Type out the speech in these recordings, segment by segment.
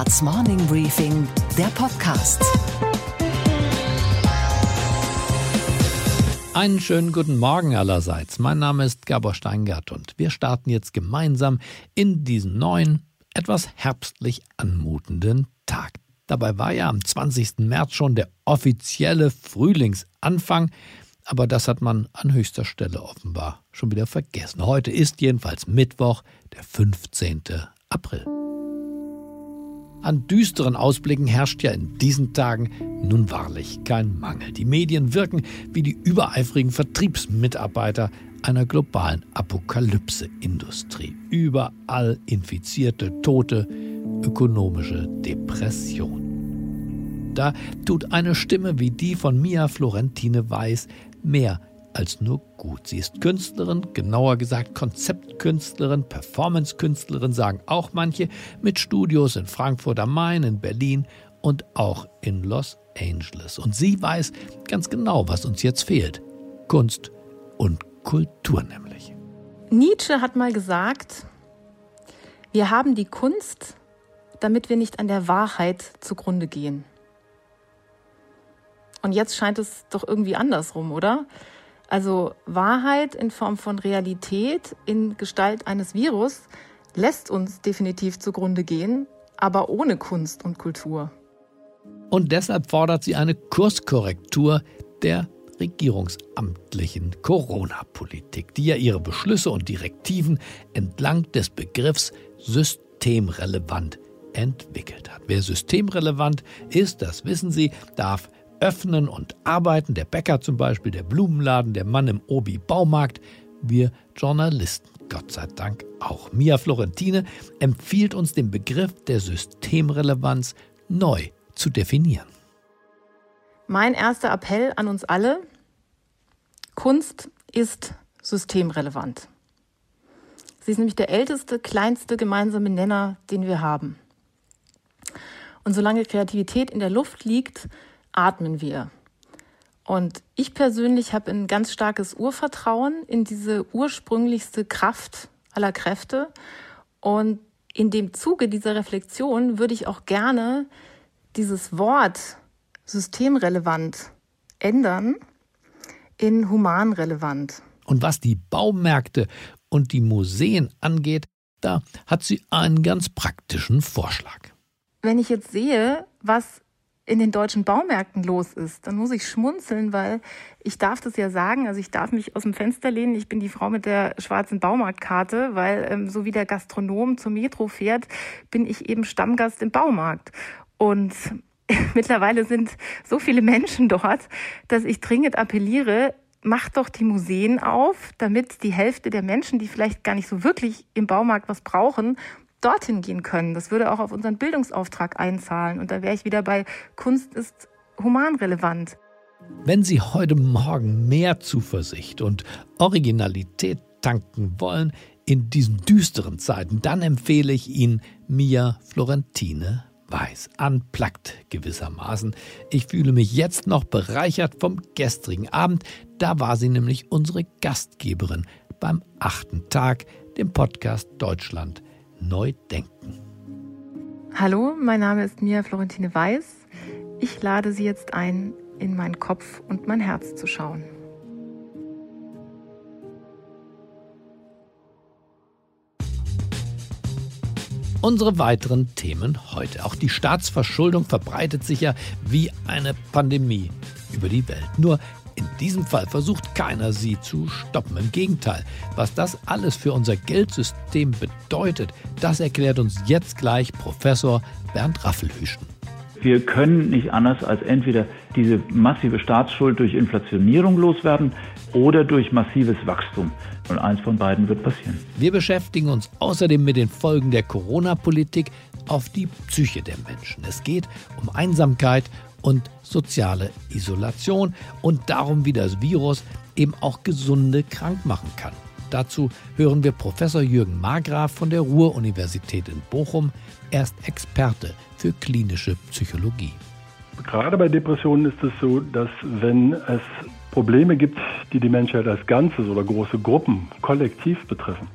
Handelsblatts Morning Briefing, der Podcast. Einen schönen guten Morgen allerseits. Mein Name ist Gabor Steingart und wir starten jetzt gemeinsam in diesen neuen, etwas herbstlich anmutenden Tag. Dabei war ja am 20. März schon der offizielle Frühlingsanfang, aber das hat man an höchster Stelle offenbar schon wieder vergessen. Heute ist jedenfalls Mittwoch, der 15. April. An düsteren Ausblicken herrscht ja in diesen Tagen nun wahrlich kein Mangel. Die Medien wirken wie die übereifrigen Vertriebsmitarbeiter einer globalen Apokalypse-Industrie. Überall Infizierte, Tote, ökonomische Depression. Da tut eine Stimme wie die von Mia Florentine Weiß mehr als nur gut. Sie ist Künstlerin, genauer gesagt Konzeptkünstlerin, Performancekünstlerin, sagen auch manche, mit Studios in Frankfurt am Main, in Berlin und auch in Los Angeles. Und sie weiß ganz genau, was uns jetzt fehlt. Kunst und Kultur nämlich. Nietzsche hat mal gesagt, wir haben die Kunst, damit wir nicht an der Wahrheit zugrunde gehen. Und jetzt scheint es doch irgendwie andersrum, oder? Also Wahrheit in Form von Realität in Gestalt eines Virus lässt uns definitiv zugrunde gehen, aber ohne Kunst und Kultur. Und deshalb fordert sie eine Kurskorrektur der regierungsamtlichen Corona-Politik, die ja ihre Beschlüsse und Direktiven entlang des Begriffs systemrelevant entwickelt hat. Wer systemrelevant ist, das wissen Sie, darf öffnen und arbeiten, der Bäcker zum Beispiel, der Blumenladen, der Mann im Obi-Baumarkt, wir Journalisten. Gott sei Dank auch. Mia Florentine empfiehlt uns den Begriff der Systemrelevanz neu zu definieren. Mein erster Appell an uns alle, Kunst ist systemrelevant. Sie ist nämlich der älteste, kleinste gemeinsame Nenner, den wir haben. Und solange Kreativität in der Luft liegt, atmen wir. Und ich persönlich habe ein ganz starkes Urvertrauen in diese ursprünglichste Kraft aller Kräfte. Und in dem Zuge dieser Reflexion würde ich auch gerne dieses Wort systemrelevant ändern in humanrelevant. Und was die Baumärkte und die Museen angeht, da hat sie einen ganz praktischen Vorschlag. Wenn ich jetzt sehe, was in den deutschen Baumärkten los ist, dann muss ich schmunzeln, weil ich darf das ja sagen, also ich darf mich aus dem Fenster lehnen, ich bin die Frau mit der schwarzen Baumarktkarte, weil ähm, so wie der Gastronom zum Metro fährt, bin ich eben Stammgast im Baumarkt. Und mittlerweile sind so viele Menschen dort, dass ich dringend appelliere, macht doch die Museen auf, damit die Hälfte der Menschen, die vielleicht gar nicht so wirklich im Baumarkt was brauchen, dorthin gehen können. Das würde auch auf unseren Bildungsauftrag einzahlen. Und da wäre ich wieder bei Kunst ist humanrelevant. Wenn Sie heute Morgen mehr Zuversicht und Originalität tanken wollen in diesen düsteren Zeiten, dann empfehle ich Ihnen Mia Florentine Weiß. Unplugged gewissermaßen. Ich fühle mich jetzt noch bereichert vom gestrigen Abend. Da war sie nämlich unsere Gastgeberin beim achten Tag, dem Podcast Deutschland neu denken. Hallo, mein Name ist Mia Florentine Weiß. Ich lade Sie jetzt ein, in meinen Kopf und mein Herz zu schauen. Unsere weiteren Themen heute. Auch die Staatsverschuldung verbreitet sich ja wie eine Pandemie über die Welt. Nur in diesem Fall versucht keiner, sie zu stoppen. Im Gegenteil, was das alles für unser Geldsystem bedeutet, das erklärt uns jetzt gleich Professor Bernd Raffelhüschen. Wir können nicht anders als entweder diese massive Staatsschuld durch Inflationierung loswerden oder durch massives Wachstum. Und eins von beiden wird passieren. Wir beschäftigen uns außerdem mit den Folgen der Corona-Politik auf die Psyche der Menschen. Es geht um Einsamkeit und soziale Isolation und darum, wie das Virus eben auch Gesunde krank machen kann. Dazu hören wir Professor Jürgen Margraf von der Ruhr-Universität in Bochum. Er ist Experte für klinische Psychologie. Gerade bei Depressionen ist es so, dass wenn es Probleme gibt, die die Menschheit als Ganzes oder große Gruppen kollektiv betreffen,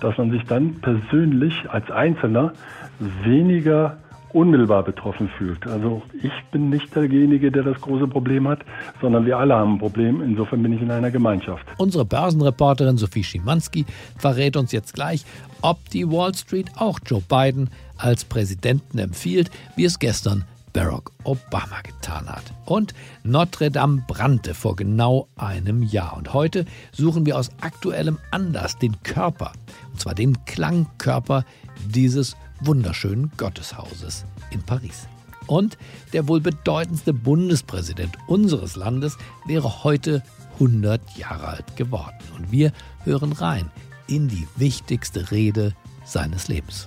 dass man sich dann persönlich als Einzelner weniger unmittelbar betroffen fühlt. Also ich bin nicht derjenige, der das große Problem hat, sondern wir alle haben ein Problem. Insofern bin ich in einer Gemeinschaft. Unsere Börsenreporterin Sophie Schimanski verrät uns jetzt gleich, ob die Wall Street auch Joe Biden als Präsidenten empfiehlt, wie es gestern Barack Obama getan hat. Und Notre Dame brannte vor genau einem Jahr. Und heute suchen wir aus aktuellem Anlass den Körper, und zwar den Klangkörper dieses wunderschönen Gotteshauses in Paris. Und der wohl bedeutendste Bundespräsident unseres Landes wäre heute 100 Jahre alt geworden. Und wir hören rein in die wichtigste Rede seines Lebens.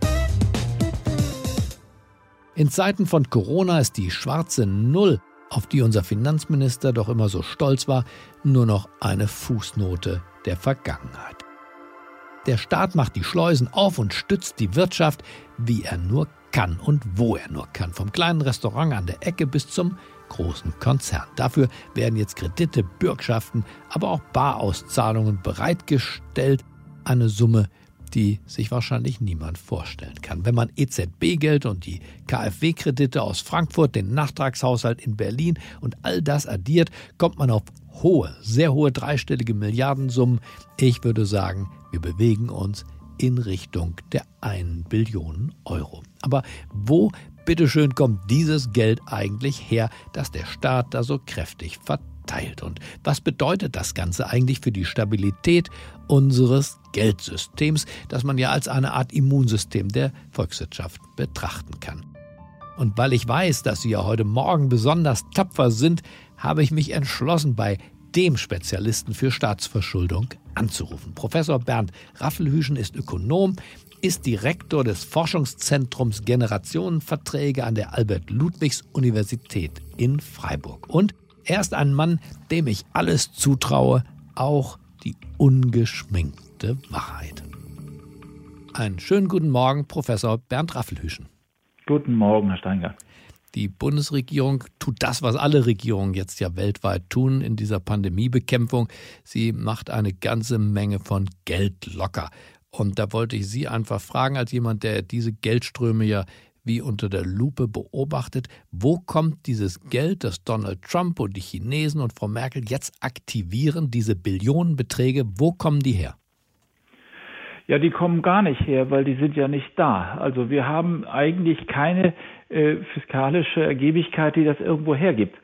In Zeiten von Corona ist die schwarze Null, auf die unser Finanzminister doch immer so stolz war, nur noch eine Fußnote der Vergangenheit. Der Staat macht die Schleusen auf und stützt die Wirtschaft, wie er nur kann und wo er nur kann. Vom kleinen Restaurant an der Ecke bis zum großen Konzern. Dafür werden jetzt Kredite, Bürgschaften, aber auch Barauszahlungen bereitgestellt. Eine Summe, die sich wahrscheinlich niemand vorstellen kann. Wenn man EZB-Geld und die KfW-Kredite aus Frankfurt, den Nachtragshaushalt in Berlin und all das addiert, kommt man auf hohe, sehr hohe dreistellige Milliardensummen. Ich würde sagen, wir bewegen uns in Richtung der 1 Billion Euro. Aber wo bitteschön kommt dieses Geld eigentlich her, das der Staat da so kräftig verteilt? verteilt. Und was bedeutet das Ganze eigentlich für die Stabilität unseres Geldsystems, das man ja als eine Art Immunsystem der Volkswirtschaft betrachten kann? Und weil ich weiß, dass Sie ja heute Morgen besonders tapfer sind, habe ich mich entschlossen, bei dem Spezialisten für Staatsverschuldung anzurufen. Professor Bernd Raffelhüschen ist Ökonom, ist Direktor des Forschungszentrums Generationenverträge an der Albert-Ludwigs-Universität in Freiburg und er ist ein Mann, dem ich alles zutraue, auch die ungeschminkte Wahrheit. Einen schönen guten Morgen, Professor Bernd Raffelhüschen. Guten Morgen, Herr Steingart. Die Bundesregierung tut das, was alle Regierungen jetzt ja weltweit tun in dieser Pandemiebekämpfung. Sie macht eine ganze Menge von Geld locker. Und da wollte ich Sie einfach fragen, als jemand, der diese Geldströme ja wie unter der Lupe beobachtet, wo kommt dieses Geld, das Donald Trump und die Chinesen und Frau Merkel jetzt aktivieren, diese Billionenbeträge, wo kommen die her? Ja, die kommen gar nicht her, weil die sind ja nicht da. Also wir haben eigentlich keine äh, fiskalische Ergiebigkeit, die das irgendwo hergibt.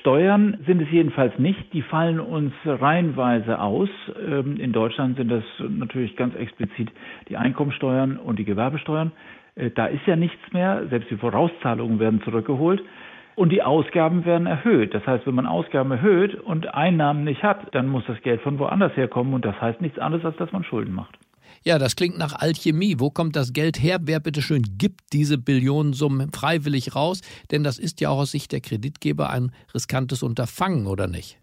Steuern sind es jedenfalls nicht. Die fallen uns reihenweise aus. Ähm, in Deutschland sind das natürlich ganz explizit die Einkommensteuern und die Gewerbesteuern. Äh, da ist ja nichts mehr, selbst die Vorauszahlungen werden zurückgeholt und die Ausgaben werden erhöht. Das heißt, wenn man Ausgaben erhöht und Einnahmen nicht hat, dann muss das Geld von woanders herkommen und das heißt nichts anderes, als dass man Schulden macht. Ja, das klingt nach Alchemie. Wo kommt das Geld her? Wer bitteschön gibt diese Billionensummen freiwillig raus? Denn das ist ja auch aus Sicht der Kreditgeber ein riskantes Unterfangen, oder nicht?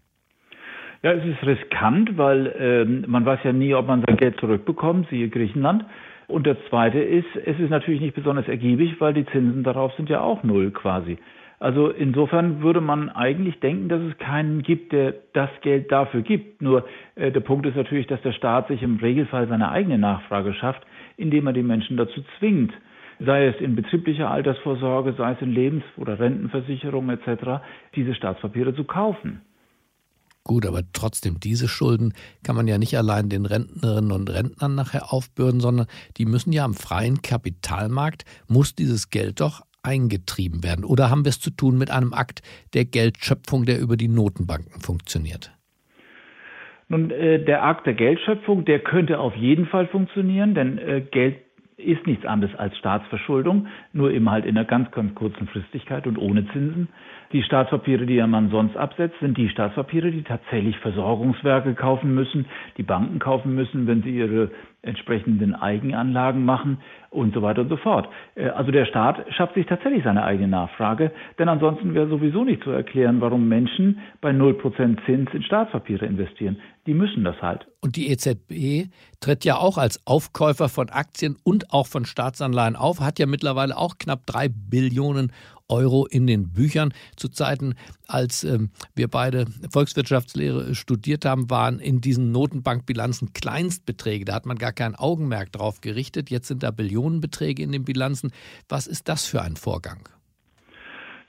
Ja, es ist riskant, weil äh, man weiß ja nie, ob man sein Geld zurückbekommt, siehe Griechenland. Und das Zweite ist, es ist natürlich nicht besonders ergiebig, weil die Zinsen darauf sind ja auch null quasi. Also insofern würde man eigentlich denken, dass es keinen gibt, der das Geld dafür gibt. Nur äh, der Punkt ist natürlich, dass der Staat sich im Regelfall seine eigene Nachfrage schafft, indem er die Menschen dazu zwingt, sei es in betrieblicher Altersvorsorge, sei es in Lebens- oder Rentenversicherung etc., diese Staatspapiere zu kaufen. Gut, aber trotzdem, diese Schulden kann man ja nicht allein den Rentnerinnen und Rentnern nachher aufbürden, sondern die müssen ja am freien Kapitalmarkt, muss dieses Geld doch eingetrieben werden. Oder haben wir es zu tun mit einem Akt der Geldschöpfung, der über die Notenbanken funktioniert? Nun, äh, der Akt der Geldschöpfung, der könnte auf jeden Fall funktionieren, denn äh, Geld ist nichts anderes als Staatsverschuldung, nur eben halt in einer ganz, ganz kurzen Fristigkeit und ohne Zinsen. Die Staatspapiere, die man sonst absetzt, sind die Staatspapiere, die tatsächlich Versorgungswerke kaufen müssen, die Banken kaufen müssen, wenn sie ihre entsprechenden Eigenanlagen machen und so weiter und so fort. Äh, also der Staat schafft sich tatsächlich seine eigene Nachfrage, denn ansonsten wäre sowieso nicht zu erklären, warum Menschen bei 0% Zins in Staatspapiere investieren. Die müssen das halt. Und die EZB tritt ja auch als Aufkäufer von Aktien und auch von Staatsanleihen auf, hat ja mittlerweile auch knapp drei Billionen Euro in den Büchern. Zu Zeiten, als ähm, wir beide Volkswirtschaftslehre studiert haben, waren in diesen Notenbankbilanzen Kleinstbeträge. Da hat man gar kein Augenmerk drauf gerichtet. Jetzt sind da Billionenbeträge in den Bilanzen. Was ist das für ein Vorgang?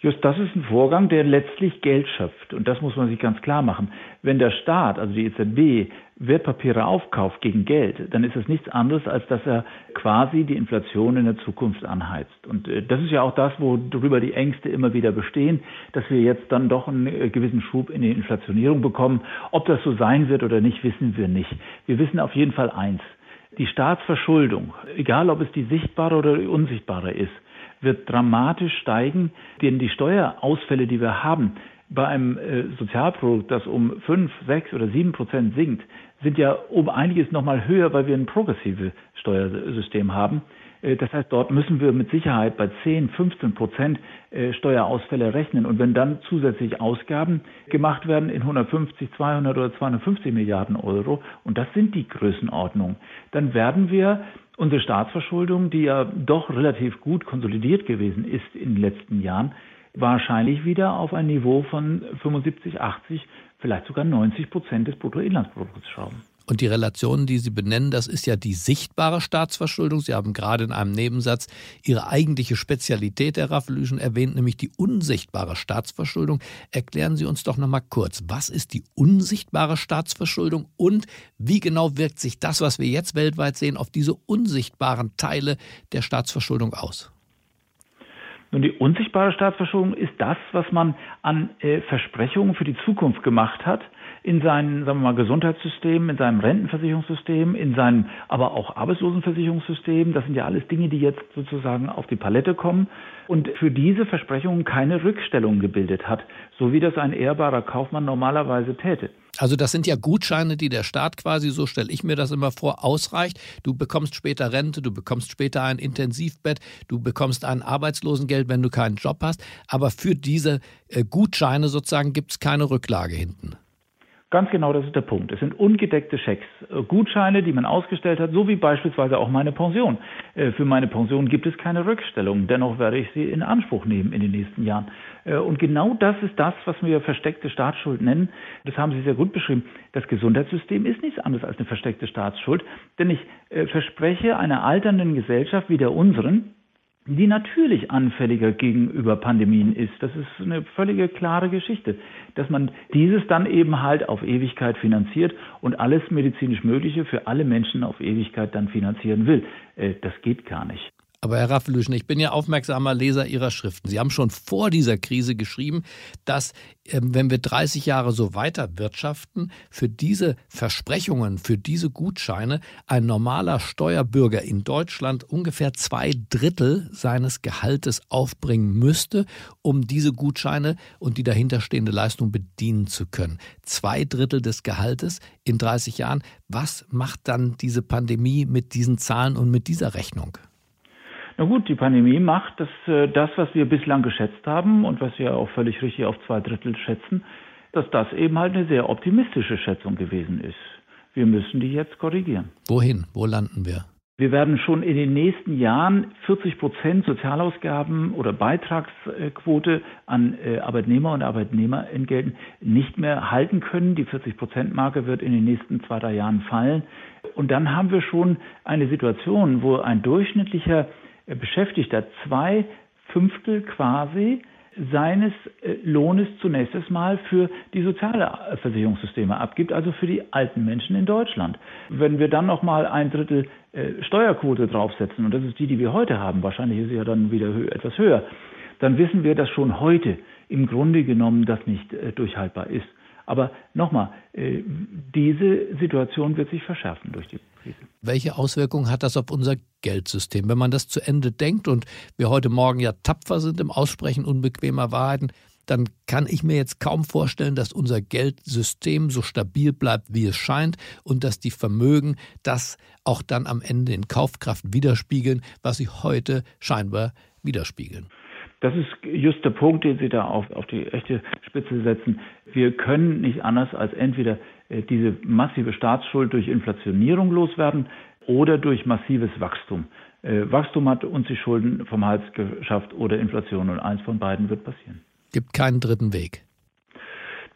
Just das ist ein Vorgang, der letztlich Geld schöpft. Und das muss man sich ganz klar machen. Wenn der Staat, also die EZB, Wertpapiere aufkauft gegen Geld, dann ist es nichts anderes, als dass er quasi die Inflation in der Zukunft anheizt. Und äh, das ist ja auch das, worüber die Ängste immer wieder bestehen, dass wir jetzt dann doch einen äh, gewissen Schub in die Inflationierung bekommen. Ob das so sein wird oder nicht, wissen wir nicht. Wir wissen auf jeden Fall eins. Die Staatsverschuldung, egal ob es die sichtbare oder die unsichtbare ist, wird dramatisch steigen, denn die Steuerausfälle, die wir haben, bei einem äh, Sozialprodukt, das um fünf, sechs oder sieben Prozent sinkt, sind ja um einiges nochmal höher, weil wir ein progressives Steuersystem haben. Äh, das heißt, dort müssen wir mit Sicherheit bei 10, 15 Prozent äh, Steuerausfälle rechnen. Und wenn dann zusätzlich Ausgaben gemacht werden in 150, 200 oder 250 Milliarden Euro, und das sind die Größenordnungen, dann werden wir unsere Staatsverschuldung, die ja doch relativ gut konsolidiert gewesen ist in den letzten Jahren, wahrscheinlich wieder auf ein Niveau von 75, 80, vielleicht sogar 90 Prozent des Bruttoinlandsprodukts schrauben. Und die Relationen, die Sie benennen, das ist ja die sichtbare Staatsverschuldung. Sie haben gerade in einem Nebensatz Ihre eigentliche Spezialität der Raffelüschen erwähnt, nämlich die unsichtbare Staatsverschuldung. Erklären Sie uns doch noch mal kurz, was ist die unsichtbare Staatsverschuldung und wie genau wirkt sich das, was wir jetzt weltweit sehen, auf diese unsichtbaren Teile der Staatsverschuldung aus? Nun, die unsichtbare Staatsverschuldung ist das, was man an äh, Versprechungen für die Zukunft gemacht hat, in seinem, sagen wir mal, Gesundheitssystem, in seinem Rentenversicherungssystem, in seinem aber auch Arbeitslosenversicherungssystem. Das sind ja alles Dinge, die jetzt sozusagen auf die Palette kommen und für diese Versprechungen keine Rückstellung gebildet hat, so wie das ein ehrbarer Kaufmann normalerweise täte. Also das sind ja Gutscheine, die der Staat quasi, so stelle ich mir das immer vor, ausreicht. Du bekommst später Rente, du bekommst später ein Intensivbett, du bekommst ein Arbeitslosengeld, wenn du keinen Job hast. Aber für diese äh, Gutscheine sozusagen gibt es keine Rücklage hinten. Ganz genau, das ist der Punkt. Es sind ungedeckte Schecks, äh, Gutscheine, die man ausgestellt hat, so wie beispielsweise auch meine Pension. Äh, für meine Pension gibt es keine Rückstellung. Dennoch werde ich sie in Anspruch nehmen in den nächsten Jahren. Äh, und genau das ist das, was wir versteckte Staatsschuld nennen. Das haben Sie sehr gut beschrieben. Das Gesundheitssystem ist nichts anderes als eine versteckte Staatsschuld. Denn ich verspreche einer alternden Gesellschaft wie der unseren, die natürlich anfälliger gegenüber Pandemien ist. Das ist eine völlige klare Geschichte, dass man dieses dann eben halt auf Ewigkeit finanziert und alles medizinisch Mögliche für alle Menschen auf Ewigkeit dann finanzieren will. Äh, das geht gar nicht. Aber Herr Raffelüschen, ich bin ja aufmerksamer Leser Ihrer Schriften. Sie haben schon vor dieser Krise geschrieben, dass ähm, wenn wir 30 Jahre so weiter wirtschaften, für diese Versprechungen, für diese Gutscheine ein normaler Steuerbürger in Deutschland ungefähr zwei Drittel seines Gehaltes aufbringen müsste, um diese Gutscheine und die dahinterstehende Leistung bedienen zu können. Zwei Drittel des Gehaltes in 30 Jahren. Was macht dann diese Pandemie mit diesen Zahlen und mit dieser Rechnung? Na gut, die Pandemie macht, dass äh, das, was wir bislang geschätzt haben und was wir auch völlig richtig auf zwei Drittel schätzen, dass das eben halt eine sehr optimistische Schätzung gewesen ist. Wir müssen die jetzt korrigieren. Wohin? Wo landen wir? Wir werden schon in den nächsten Jahren 40 Prozent Sozialausgaben oder Beitragsquote an äh, Arbeitnehmer und Arbeitnehmerentgelten nicht mehr halten können. Die 40 Prozent Marke wird in den nächsten zwei, drei Jahren fallen. Und dann haben wir schon eine Situation, wo ein durchschnittlicher Beschäftigter zwei Fünftel quasi seines äh, Lohnes zunächst einmal für die Sozialversicherungssysteme abgibt, also für die alten Menschen in Deutschland. Wenn wir dann noch mal ein Drittel äh, Steuerquote draufsetzen, und das ist die, die wir heute haben, wahrscheinlich ist sie ja dann wieder etwas höher, dann wissen wir, dass schon heute im Grunde genommen das nicht äh, durchhaltbar ist. Aber nochmal, diese Situation wird sich verschärfen durch die Krise. Welche Auswirkungen hat das auf unser Geldsystem? Wenn man das zu Ende denkt und wir heute Morgen ja tapfer sind im Aussprechen unbequemer Wahrheiten, dann kann ich mir jetzt kaum vorstellen, dass unser Geldsystem so stabil bleibt, wie es scheint und dass die Vermögen das auch dann am Ende in Kaufkraft widerspiegeln, was sie heute scheinbar widerspiegeln. Das ist just der Punkt, den Sie da auf, auf die echte Spitze setzen. Wir können nicht anders als entweder äh, diese massive Staatsschuld durch Inflationierung loswerden oder durch massives Wachstum. Äh, Wachstum hat uns die Schulden vom Hals geschafft oder Inflation und eins von beiden wird passieren. Gibt keinen dritten Weg.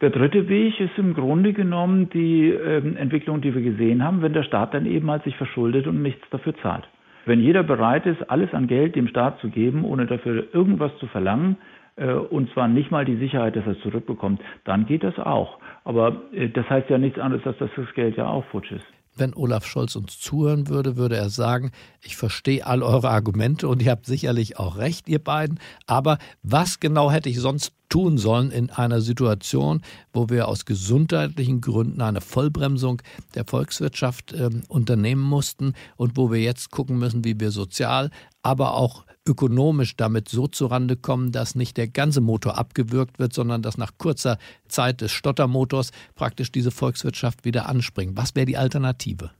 Der dritte Weg ist im Grunde genommen die ähm, Entwicklung, die wir gesehen haben, wenn der Staat dann eben halt sich verschuldet und nichts dafür zahlt. Wenn jeder bereit ist, alles an Geld dem Staat zu geben, ohne dafür irgendwas zu verlangen, äh, und zwar nicht mal die Sicherheit, dass er es zurückbekommt, dann geht das auch. Aber äh, das heißt ja nichts anderes, dass das Geld ja auch futsch ist wenn Olaf Scholz uns zuhören würde, würde er sagen, ich verstehe all eure Argumente und ihr habt sicherlich auch recht, ihr beiden. Aber was genau hätte ich sonst tun sollen in einer Situation, wo wir aus gesundheitlichen Gründen eine Vollbremsung der Volkswirtschaft äh, unternehmen mussten und wo wir jetzt gucken müssen, wie wir sozial, aber auch ökonomisch damit so zurande kommen, dass nicht der ganze Motor abgewürgt wird, sondern dass nach kurzer Zeit des Stottermotors praktisch diese Volkswirtschaft wieder anspringt. Was wäre die Alternative?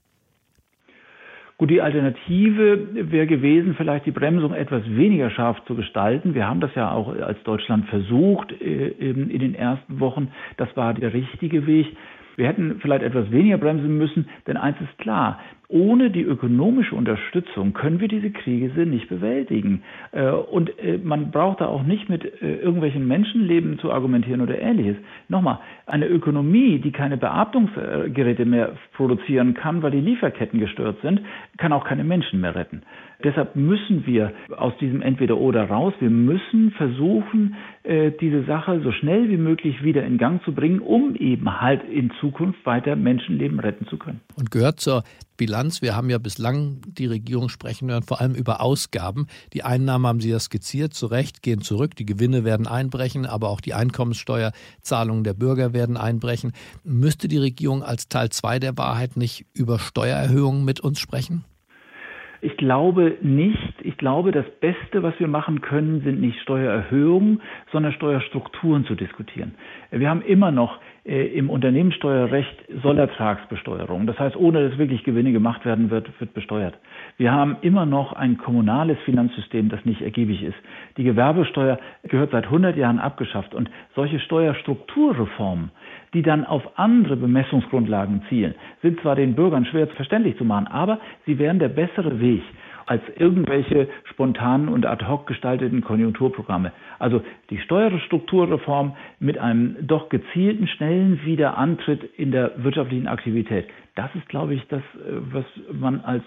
Gut, die Alternative wäre gewesen, vielleicht die Bremsung etwas weniger scharf zu gestalten. Wir haben das ja auch als Deutschland versucht äh, in den ersten Wochen. Das war der richtige Weg. Wir hätten vielleicht etwas weniger bremsen müssen, denn eins ist klar, ohne die ökonomische Unterstützung können wir diese Krise nicht bewältigen. Äh, und äh, man braucht da auch nicht mit äh, irgendwelchen Menschenleben zu argumentieren oder ähnliches. Nochmal, eine Ökonomie, die keine Beatmungsgeräte mehr produzieren kann, weil die Lieferketten gestört sind, kann auch keine Menschen mehr retten. Deshalb müssen wir aus diesem Entweder-Oder raus. Wir müssen versuchen, diese Sache so schnell wie möglich wieder in Gang zu bringen, um eben halt in Zukunft weiter Menschenleben retten zu können. Und gehört zur Bilanz. Wir haben ja bislang die Regierung sprechen hören, vor allem über Ausgaben. Die Einnahmen haben Sie ja skizziert, zu Recht, gehen zurück. Die Gewinne werden einbrechen, aber auch die Einkommenssteuerzahlungen der Bürger werden einbrechen. Müsste die Regierung als Teil 2 der Wahrheit nicht über Steuererhöhungen mit uns sprechen? Ich glaube nicht. Ich glaube, das Beste, was wir machen können, sind nicht Steuererhöhungen, sondern Steuerstrukturen zu diskutieren. Wir haben immer noch im Unternehmenssteuerrecht Sollertragsbesteuerung. Das heißt, ohne dass wirklich Gewinne gemacht werden wird, wird besteuert. Wir haben immer noch ein kommunales Finanzsystem, das nicht ergiebig ist. Die Gewerbesteuer gehört seit 100 Jahren abgeschafft und solche Steuerstrukturreformen, die dann auf andere Bemessungsgrundlagen zielen, sind zwar den Bürgern schwer verständlich zu machen, aber sie wären der bessere Weg als irgendwelche spontanen und ad hoc gestalteten Konjunkturprogramme. Also die Steuerstrukturreform mit einem doch gezielten, schnellen Wiederantritt in der wirtschaftlichen Aktivität. Das ist, glaube ich, das, äh, was man als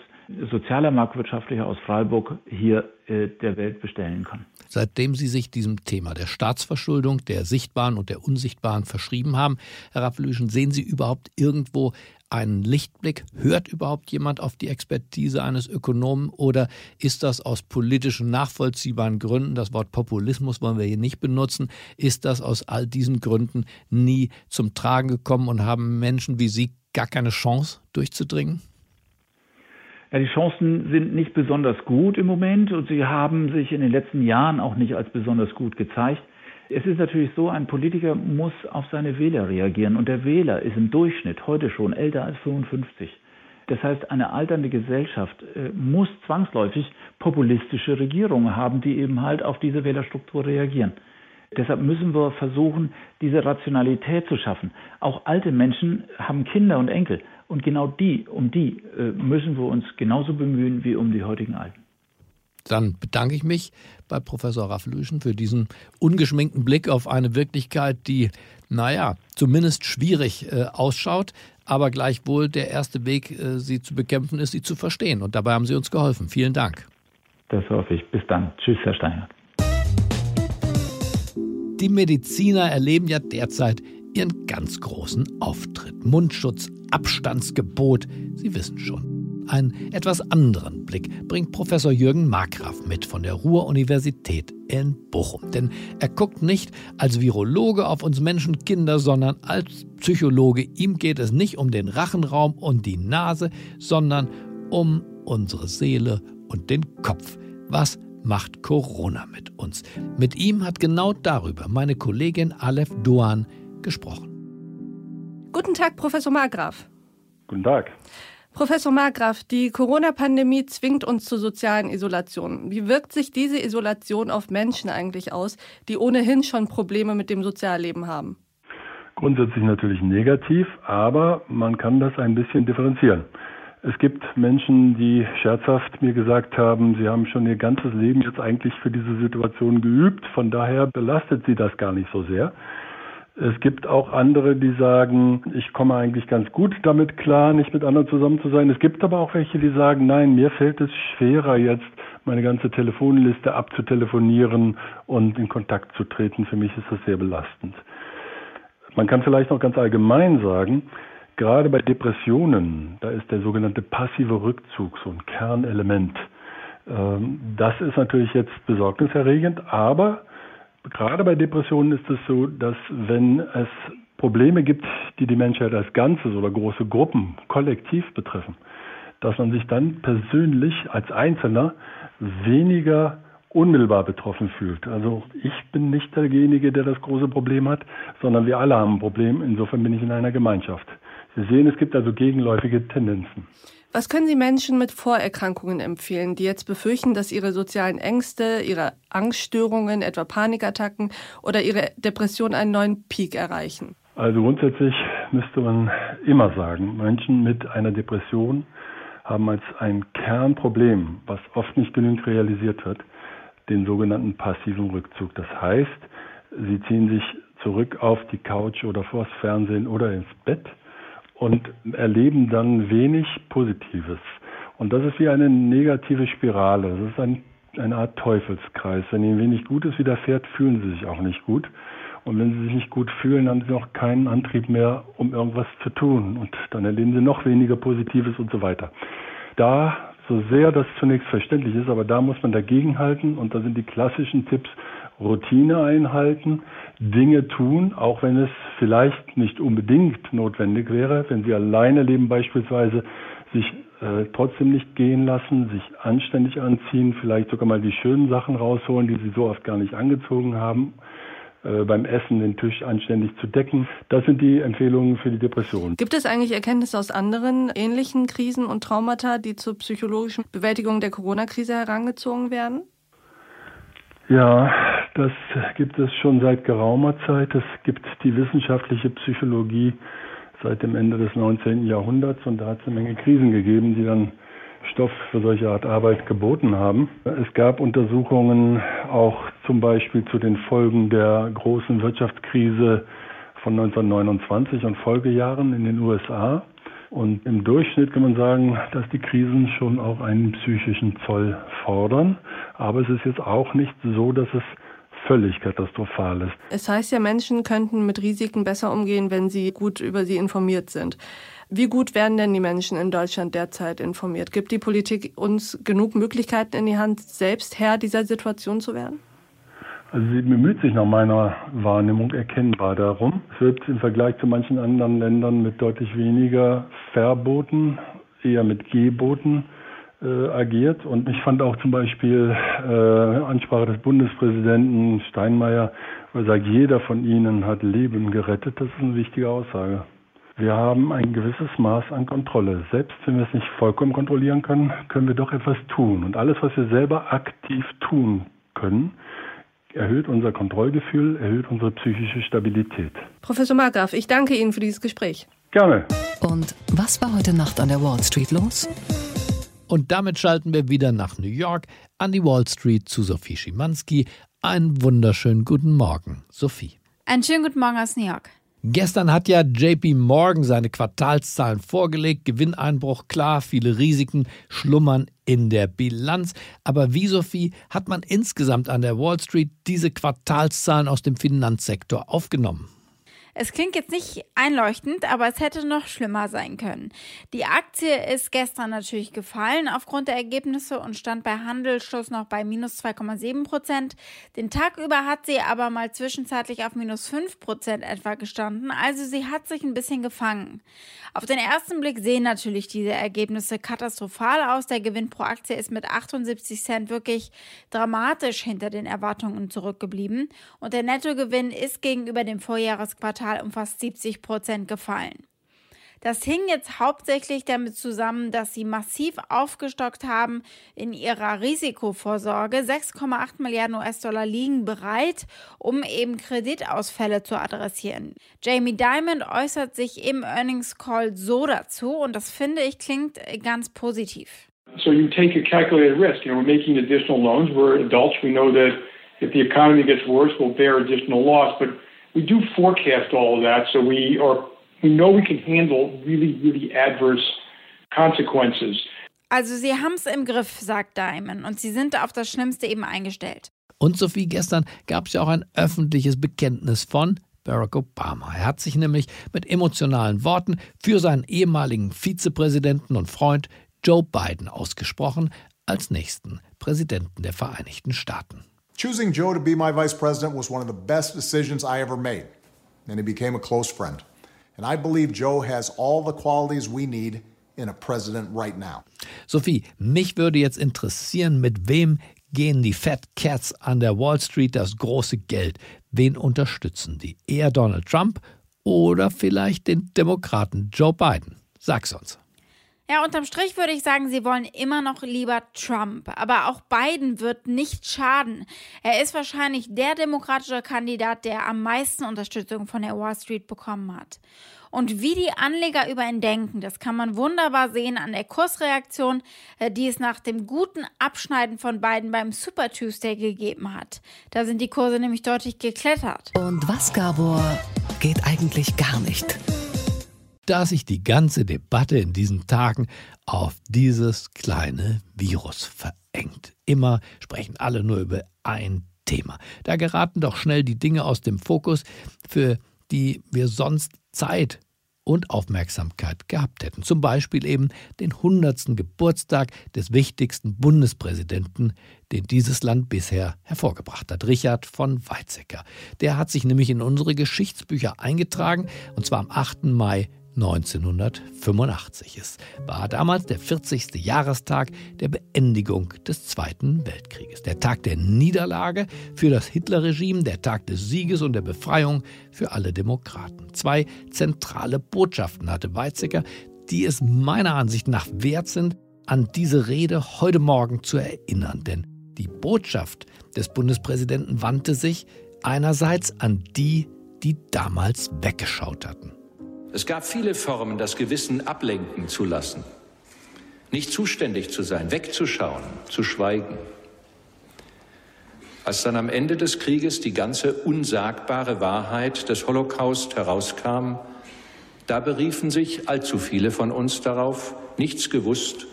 sozialer Marktwirtschaftlicher aus Freiburg hier äh, der Welt bestellen kann. Seitdem Sie sich diesem Thema der Staatsverschuldung, der sichtbaren und der unsichtbaren verschrieben haben, Herr Raffelüschen, sehen Sie überhaupt irgendwo einen Lichtblick? Hört überhaupt jemand auf die Expertise eines Ökonomen oder ist das aus politischen nachvollziehbaren Gründen, das Wort Populismus wollen wir hier nicht benutzen, ist das aus all diesen Gründen nie zum Tragen gekommen und haben Menschen wie Sie gar keine Chance durchzudringen? Ja, die Chancen sind nicht besonders gut im Moment und sie haben sich in den letzten Jahren auch nicht als besonders gut gezeigt. Es ist natürlich so, ein Politiker muss auf seine Wähler reagieren und der Wähler ist im Durchschnitt heute schon älter als 55. Das heißt, eine alternde Gesellschaft äh, muss zwangsläufig populistische Regierungen haben, die eben halt auf diese Wählerstruktur reagieren. Deshalb müssen wir versuchen, diese Rationalität zu schaffen. Auch alte Menschen haben Kinder und Enkel. Und genau die, um die äh, müssen wir uns genauso bemühen wie um die heutigen Alten. Dann bedanke ich mich bei Professor Raffelüschen für diesen ungeschminkten Blick auf eine Wirklichkeit, die, naja, zumindest schwierig äh, ausschaut, aber gleichwohl der erste Weg, äh, sie zu bekämpfen, ist, sie zu verstehen. Und dabei haben Sie uns geholfen. Vielen Dank. Das hoffe ich. Bis dann. Tschüss, Herr Steiner. Die Mediziner erleben ja derzeit ihren ganz großen Auftritt. Mundschutz, Abstandsgebot, Sie wissen schon. Einen etwas anderen Blick bringt Professor Jürgen Markgraf mit von der Ruhr-Universität in Bochum. Denn er guckt nicht als Virologe auf uns Menschenkinder, sondern als Psychologe. Ihm geht es nicht um den Rachenraum und die Nase, sondern um unsere Seele und den Kopf. Was macht Corona mit uns? Mit ihm hat genau darüber meine Kollegin Aleph Doan gesprochen. Guten Tag, Professor Margraf. Guten Tag. Professor Margraf, die Corona-Pandemie zwingt uns zur sozialen Isolation. Wie wirkt sich diese Isolation auf Menschen eigentlich aus, die ohnehin schon Probleme mit dem Sozialleben haben? Grundsätzlich natürlich negativ, aber man kann das ein bisschen differenzieren. Es gibt Menschen, die scherzhaft mir gesagt haben, sie haben schon ihr ganzes Leben jetzt eigentlich für diese Situation geübt, von daher belastet sie das gar nicht so sehr. Es gibt auch andere, die sagen, ich komme eigentlich ganz gut damit klar, nicht mit anderen zusammen zu sein. Es gibt aber auch welche, die sagen, nein, mir fällt es schwerer jetzt, meine ganze Telefonliste abzutelefonieren und in Kontakt zu treten. Für mich ist das sehr belastend. Man kann vielleicht noch ganz allgemein sagen, gerade bei Depressionen, da ist der sogenannte passive Rückzug so ein Kernelement. Ähm, das ist natürlich jetzt besorgniserregend, aber gerade bei Depressionen ist es so, dass wenn es Probleme gibt, die die Menschheit als Ganzes oder große Gruppen kollektiv betreffen, dass man sich dann persönlich als Einzelner weniger unmittelbar betroffen fühlt. Also ich bin nicht derjenige, der das große Problem hat, sondern wir alle haben ein Problem. Insofern bin ich in einer Gemeinschaft. Sie sehen, es gibt also gegenläufige Tendenzen. Was können Sie Menschen mit Vorerkrankungen empfehlen, die jetzt befürchten, dass ihre sozialen Ängste, ihre Angststörungen, etwa Panikattacken oder ihre Depression einen neuen Peak erreichen? Also grundsätzlich müsste man immer sagen, Menschen mit einer Depression haben als ein Kernproblem, was oft nicht genügend realisiert wird, den sogenannten passiven Rückzug. Das heißt, sie ziehen sich zurück auf die Couch oder vors Fernsehen oder ins Bett und erleben dann wenig Positives. Und das ist wie eine negative Spirale. Das ist ein, eine Art Teufelskreis. Wenn ihnen wenig Gutes widerfährt, fühlen sie sich auch nicht gut. Und wenn sie sich nicht gut fühlen, haben sie auch keinen Antrieb mehr, um irgendwas zu tun. Und dann erleben sie noch weniger Positives und so weiter. Da, so sehr das zunächst verständlich ist, aber da muss man dagegenhalten. Und da sind die klassischen Tipps, Routine einhalten, Dinge tun, auch wenn es vielleicht nicht unbedingt notwendig wäre, wenn sie alleine leben beispielsweise, sich äh, trotzdem nicht gehen lassen, sich anständig anziehen, vielleicht sogar mal die schönen Sachen rausholen, die sie so oft gar nicht angezogen haben, äh, beim Essen den Tisch anständig zu decken. Das sind die Empfehlungen für die Depression. Gibt es eigentlich Erkenntnisse aus anderen ähnlichen Krisen und Traumata, die zur psychologischen Bewältigung der Corona-Krise herangezogen werden? Ja, das gibt es schon seit geraumer Zeit. Es gibt die wissenschaftliche Psychologie seit dem Ende des 19. Jahrhunderts und da hat es eine Menge Krisen gegeben, die dann Stoff für solche Art Arbeit geboten haben. Es gab Untersuchungen auch zum Beispiel zu den Folgen der großen Wirtschaftskrise von 1929 und Folgejahren in den USA. Und im Durchschnitt kann man sagen, dass die Krisen schon auch einen psychischen Zoll fordern. Aber es ist jetzt auch nicht so, dass es völlig katastrophal ist. Es heißt ja, Menschen könnten mit Risiken besser umgehen, wenn sie gut über sie informiert sind. Wie gut werden denn die Menschen in Deutschland derzeit informiert? Gibt die Politik uns genug Möglichkeiten in die Hand, selbst Herr dieser Situation zu werden? Also sie bemüht sich nach meiner Wahrnehmung erkennbar darum. Es wird im Vergleich zu manchen anderen Ländern mit deutlich weniger Verboten, eher mit Geboten äh, agiert. Und ich fand auch zum Beispiel äh, Ansprache des Bundespräsidenten Steinmeier, wo er sagt, jeder von ihnen hat Leben gerettet. Das ist eine wichtige Aussage. Wir haben ein gewisses Maß an Kontrolle. Selbst wenn wir es nicht vollkommen kontrollieren können, können wir doch etwas tun. Und alles, was wir selber aktiv tun können, erhöht unser Kontrollgefühl, erhöht unsere psychische Stabilität. Professor Margraf, ich danke Ihnen für dieses Gespräch. Gerne. Und was war heute Nacht an der Wall Street los? Und damit schalten wir wieder nach New York an die Wall Street zu Sophie Schimanski. Einen wunderschönen guten Morgen, Sophie. Einen schönen guten Morgen aus New York. Gestern hat ja JP Morgan seine Quartalszahlen vorgelegt. Gewinneinbruch, klar, viele Risiken schlummern in der Bilanz. Aber wie, Sophie, hat man insgesamt an der Wall Street diese Quartalszahlen aus dem Finanzsektor aufgenommen? Es klingt jetzt nicht einleuchtend, aber es hätte noch schlimmer sein können. Die Aktie ist gestern natürlich gefallen aufgrund der Ergebnisse und stand bei Handelsschluss noch bei minus 2,7 Prozent. Den Tag über hat sie aber mal zwischenzeitlich auf minus 5 Prozent etwa gestanden, also sie hat sich ein bisschen gefangen. Auf den ersten Blick sehen natürlich diese Ergebnisse katastrophal aus. Der Gewinn pro Aktie ist mit 78 Cent wirklich dramatisch hinter den Erwartungen zurückgeblieben und der Nettogewinn ist gegenüber dem Vorjahresquartal Quartal um fast 70 Prozent gefallen. Das hing jetzt hauptsächlich damit zusammen, dass sie massiv aufgestockt haben in ihrer Risikovorsorge. 6,8 Milliarden US-Dollar liegen bereit, um eben Kreditausfälle zu adressieren. Jamie Dimon äußert sich im Earnings Call so dazu und das finde ich klingt ganz positiv. So you take a calculated risk. You know, we're making additional loans. We're adults. We know that if the economy gets worse, we'll bear additional loss. But we do forecast all of that, so we are we know we can handle really, really adverse consequences. Also sie haben es im Griff, sagt Diamond, und sie sind auf das Schlimmste eben eingestellt. Und Sophie, gestern gab es ja auch ein öffentliches Bekenntnis von Barack Obama. Er hat sich nämlich mit emotionalen Worten für seinen ehemaligen Vizepräsidenten und Freund Joe Biden ausgesprochen als nächsten Präsidenten der Vereinigten Staaten. Choosing Joe to be my vice president was one of the best decisions I ever made, and he became a close friend. And I believe Joe has all the qualities we need in a president right now. Sophie, mich würde jetzt interessieren, mit wem gehen die Fat Cats an der Wall Street das große Geld? Wen unterstützen die? Eher Donald Trump oder vielleicht den Demokraten Joe Biden? Sag's uns. Ja, unterm Strich würde ich sagen, sie wollen immer noch lieber Trump. Aber auch Biden wird nicht schaden. Er ist wahrscheinlich der demokratische Kandidat, der am meisten Unterstützung von der Wall Street bekommen hat. Und wie die Anleger über ihn denken, das kann man wunderbar sehen an der Kursreaktion, äh, die es nach dem guten Abschneiden von Biden beim Super Tuesday gegeben hat. Da sind die Kurse nämlich deutlich geklettert. Und was, Gabor, geht eigentlich gar nicht? Da sich die ganze Debatte in diesen Tagen auf dieses kleine Virus verengt. Immer sprechen alle nur über ein Thema. Da geraten doch schnell die Dinge aus dem Fokus, für die wir sonst Zeit und Aufmerksamkeit gehabt hätten. Zum Beispiel eben den 100. Geburtstag des wichtigsten Bundespräsidenten, den dieses Land bisher hervorgebracht hat, Richard von Weizsäcker. Der hat sich nämlich in unsere Geschichtsbücher eingetragen, und zwar am 8. Mai 1985. Es war damals der 40. Jahrestag der Beendigung des Zweiten Weltkrieges. Der Tag der Niederlage für das Hitlerregime, der Tag des Sieges und der Befreiung für alle Demokraten. Zwei zentrale Botschaften hatte Weizsäcker, die es meiner Ansicht nach wert sind, an diese Rede heute Morgen zu erinnern. Denn die Botschaft des Bundespräsidenten wandte sich einerseits an die, die damals weggeschaut hatten. Es gab viele Formen, das Gewissen ablenken zu lassen, nicht zuständig zu sein, wegzuschauen, zu schweigen. Als dann am Ende des Krieges die ganze unsagbare Wahrheit des Holocaust herauskam, da beriefen sich allzu viele von uns darauf, nichts gewusst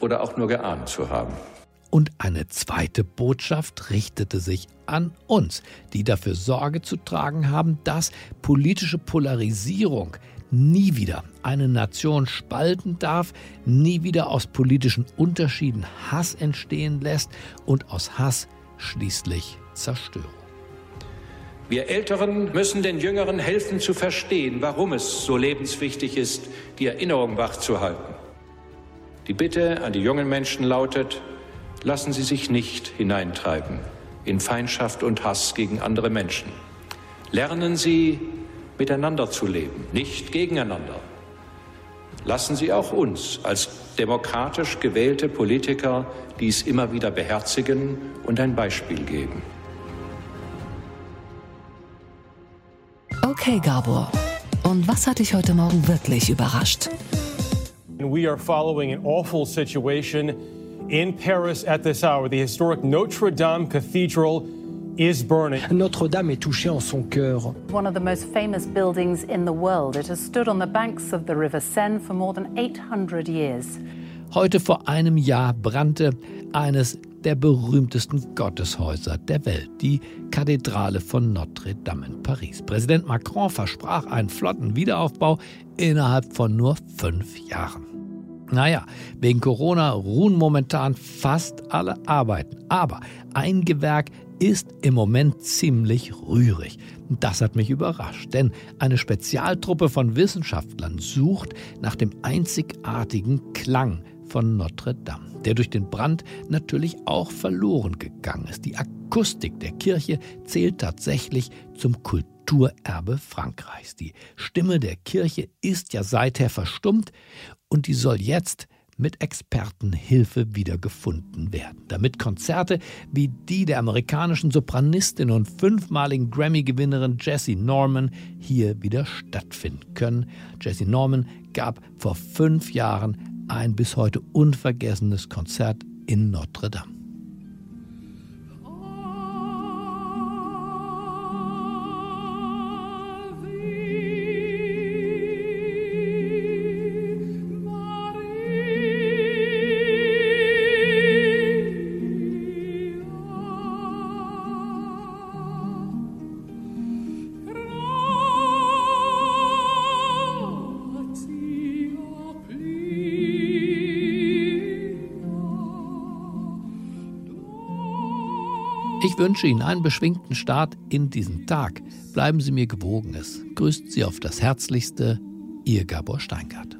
oder auch nur geahnt zu haben. Und eine zweite Botschaft richtete sich an uns, die dafür Sorge zu tragen haben, dass politische Polarisierung nie wieder eine Nation spalten darf, nie wieder aus politischen Unterschieden Hass entstehen lässt und aus Hass schließlich Zerstörung. Wir Älteren müssen den Jüngeren helfen zu verstehen, warum es so lebenswichtig ist, die Erinnerung wachzuhalten. Die Bitte an die jungen Menschen lautet, Lassen Sie sich nicht hineintreiben in Feindschaft und Hass gegen andere Menschen. Lernen Sie miteinander zu leben, nicht gegeneinander. Lassen Sie auch uns als demokratisch gewählte Politiker dies immer wieder beherzigen und ein Beispiel geben. Okay, Gabor. Und was hat dich heute Morgen wirklich überrascht? We are following an awful situation in Paris at this hour. The historic Notre Dame Cathedral is burning. Notre-Dame est touchée en son cœur. One of the most famous buildings in the world. It has stood on the banks of the River Seine for more than 800 years. Heute vor einem Jahr brannte eines der berühmtesten Gotteshäuser der Welt, die Kathedrale von Notre Dame in Paris. Präsident Macron versprach einen flotten Wiederaufbau innerhalb von nur fünf Jahren. Naja, wegen Corona ruhen momentan fast alle Arbeiten. Aber ein Gewerk ist im Moment ziemlich rührig. Das hat mich überrascht, denn eine Spezialtruppe von Wissenschaftlern sucht nach dem einzigartigen Klang von Notre Dame, der durch den Brand natürlich auch verloren gegangen ist. Die Akustik der Kirche zählt tatsächlich zum Kulturerbe Frankreichs. Die Stimme der Kirche ist ja seither verstummt und die soll jetzt mit Expertenhilfe wiedergefunden werden, damit Konzerte wie die der amerikanischen Sopranistin und fünfmaligen Grammy-Gewinnerin Jessie Norman hier wieder stattfinden können. Jessie Norman gab vor fünf Jahren ein bis heute unvergessenes Konzert in Notre Dame. Ich wünsche Ihnen einen beschwingten Start in diesen Tag. Bleiben Sie mir gewogen. Es grüßt Sie auf das Herzlichste, Ihr Gabor Steingart.